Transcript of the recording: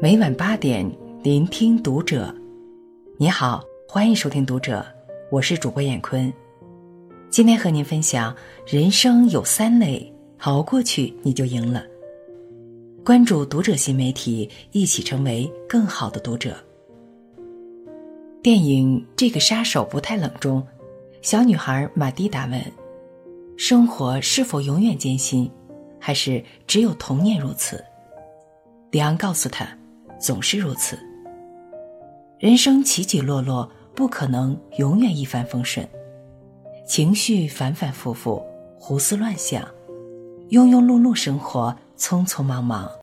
每晚八点，聆听读者。你好，欢迎收听读者，我是主播闫坤。今天和您分享：人生有三累，熬过去你就赢了。关注读者新媒体，一起成为更好的读者。电影《这个杀手不太冷》中，小女孩玛蒂达问：“生活是否永远艰辛，还是只有童年如此？”李昂告诉他：“总是如此。”人生起起落落，不可能永远一帆风顺，情绪反反复复，胡思乱想，庸庸碌碌生活，匆匆忙忙，